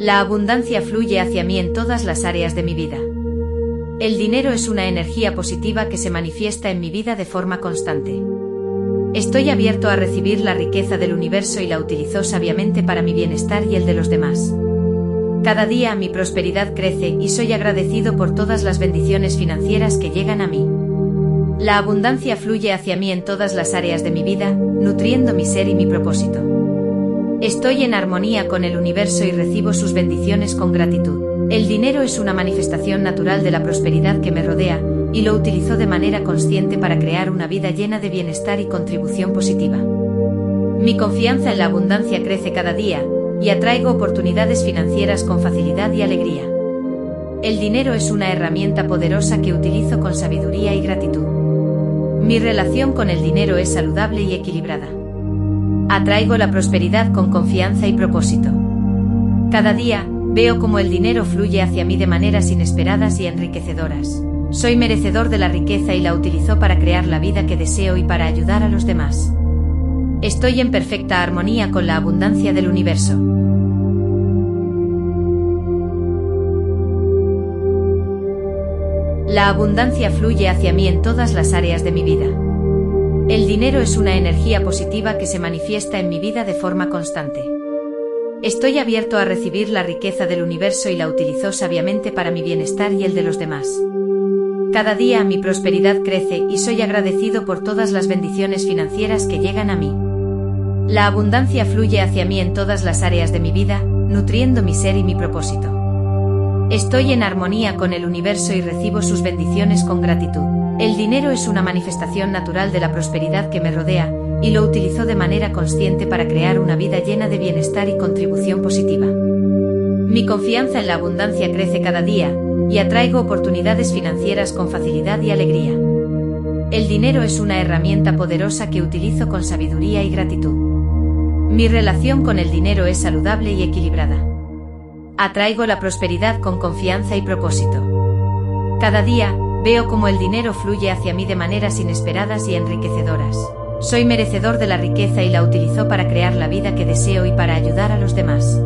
La abundancia fluye hacia mí en todas las áreas de mi vida. El dinero es una energía positiva que se manifiesta en mi vida de forma constante. Estoy abierto a recibir la riqueza del universo y la utilizo sabiamente para mi bienestar y el de los demás. Cada día mi prosperidad crece y soy agradecido por todas las bendiciones financieras que llegan a mí. La abundancia fluye hacia mí en todas las áreas de mi vida, nutriendo mi ser y mi propósito. Estoy en armonía con el universo y recibo sus bendiciones con gratitud. El dinero es una manifestación natural de la prosperidad que me rodea, y lo utilizo de manera consciente para crear una vida llena de bienestar y contribución positiva. Mi confianza en la abundancia crece cada día, y atraigo oportunidades financieras con facilidad y alegría. El dinero es una herramienta poderosa que utilizo con sabiduría y gratitud. Mi relación con el dinero es saludable y equilibrada. Atraigo la prosperidad con confianza y propósito. Cada día, veo cómo el dinero fluye hacia mí de maneras inesperadas y enriquecedoras. Soy merecedor de la riqueza y la utilizo para crear la vida que deseo y para ayudar a los demás. Estoy en perfecta armonía con la abundancia del universo. La abundancia fluye hacia mí en todas las áreas de mi vida. El dinero es una energía positiva que se manifiesta en mi vida de forma constante. Estoy abierto a recibir la riqueza del universo y la utilizo sabiamente para mi bienestar y el de los demás. Cada día mi prosperidad crece y soy agradecido por todas las bendiciones financieras que llegan a mí. La abundancia fluye hacia mí en todas las áreas de mi vida, nutriendo mi ser y mi propósito. Estoy en armonía con el universo y recibo sus bendiciones con gratitud. El dinero es una manifestación natural de la prosperidad que me rodea, y lo utilizo de manera consciente para crear una vida llena de bienestar y contribución positiva. Mi confianza en la abundancia crece cada día, y atraigo oportunidades financieras con facilidad y alegría. El dinero es una herramienta poderosa que utilizo con sabiduría y gratitud. Mi relación con el dinero es saludable y equilibrada. Atraigo la prosperidad con confianza y propósito. Cada día, veo cómo el dinero fluye hacia mí de maneras inesperadas y enriquecedoras. Soy merecedor de la riqueza y la utilizo para crear la vida que deseo y para ayudar a los demás.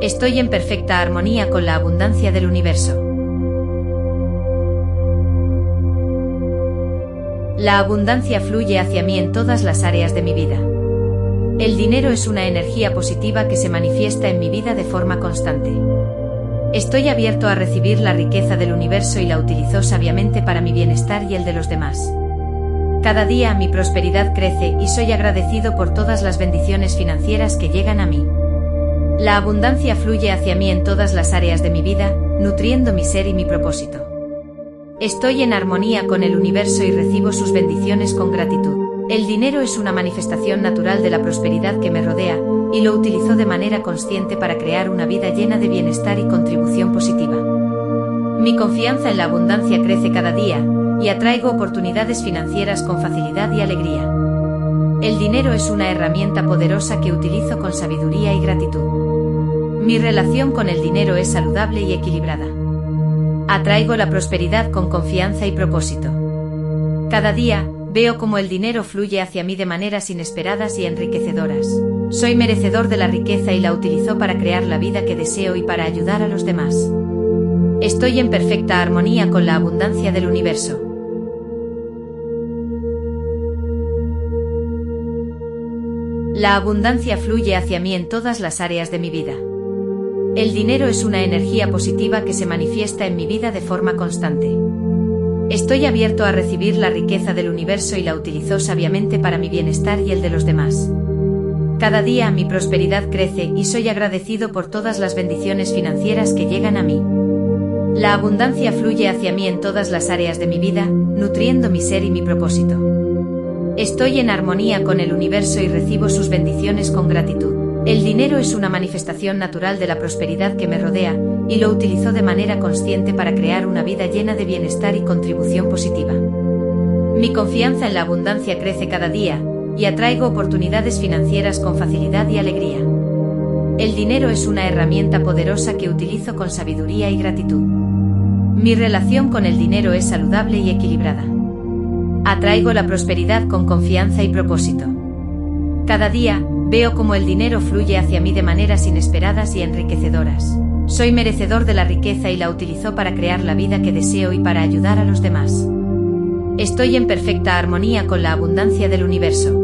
Estoy en perfecta armonía con la abundancia del universo. La abundancia fluye hacia mí en todas las áreas de mi vida. El dinero es una energía positiva que se manifiesta en mi vida de forma constante. Estoy abierto a recibir la riqueza del universo y la utilizo sabiamente para mi bienestar y el de los demás. Cada día mi prosperidad crece y soy agradecido por todas las bendiciones financieras que llegan a mí. La abundancia fluye hacia mí en todas las áreas de mi vida, nutriendo mi ser y mi propósito. Estoy en armonía con el universo y recibo sus bendiciones con gratitud. El dinero es una manifestación natural de la prosperidad que me rodea, y lo utilizo de manera consciente para crear una vida llena de bienestar y contribución positiva. Mi confianza en la abundancia crece cada día, y atraigo oportunidades financieras con facilidad y alegría. El dinero es una herramienta poderosa que utilizo con sabiduría y gratitud. Mi relación con el dinero es saludable y equilibrada. Atraigo la prosperidad con confianza y propósito. Cada día, veo cómo el dinero fluye hacia mí de maneras inesperadas y enriquecedoras. Soy merecedor de la riqueza y la utilizo para crear la vida que deseo y para ayudar a los demás. Estoy en perfecta armonía con la abundancia del universo. La abundancia fluye hacia mí en todas las áreas de mi vida. El dinero es una energía positiva que se manifiesta en mi vida de forma constante. Estoy abierto a recibir la riqueza del universo y la utilizo sabiamente para mi bienestar y el de los demás. Cada día mi prosperidad crece y soy agradecido por todas las bendiciones financieras que llegan a mí. La abundancia fluye hacia mí en todas las áreas de mi vida, nutriendo mi ser y mi propósito. Estoy en armonía con el universo y recibo sus bendiciones con gratitud. El dinero es una manifestación natural de la prosperidad que me rodea, y lo utilizo de manera consciente para crear una vida llena de bienestar y contribución positiva. Mi confianza en la abundancia crece cada día, y atraigo oportunidades financieras con facilidad y alegría. El dinero es una herramienta poderosa que utilizo con sabiduría y gratitud. Mi relación con el dinero es saludable y equilibrada. Atraigo la prosperidad con confianza y propósito. Cada día, Veo cómo el dinero fluye hacia mí de maneras inesperadas y enriquecedoras. Soy merecedor de la riqueza y la utilizo para crear la vida que deseo y para ayudar a los demás. Estoy en perfecta armonía con la abundancia del universo.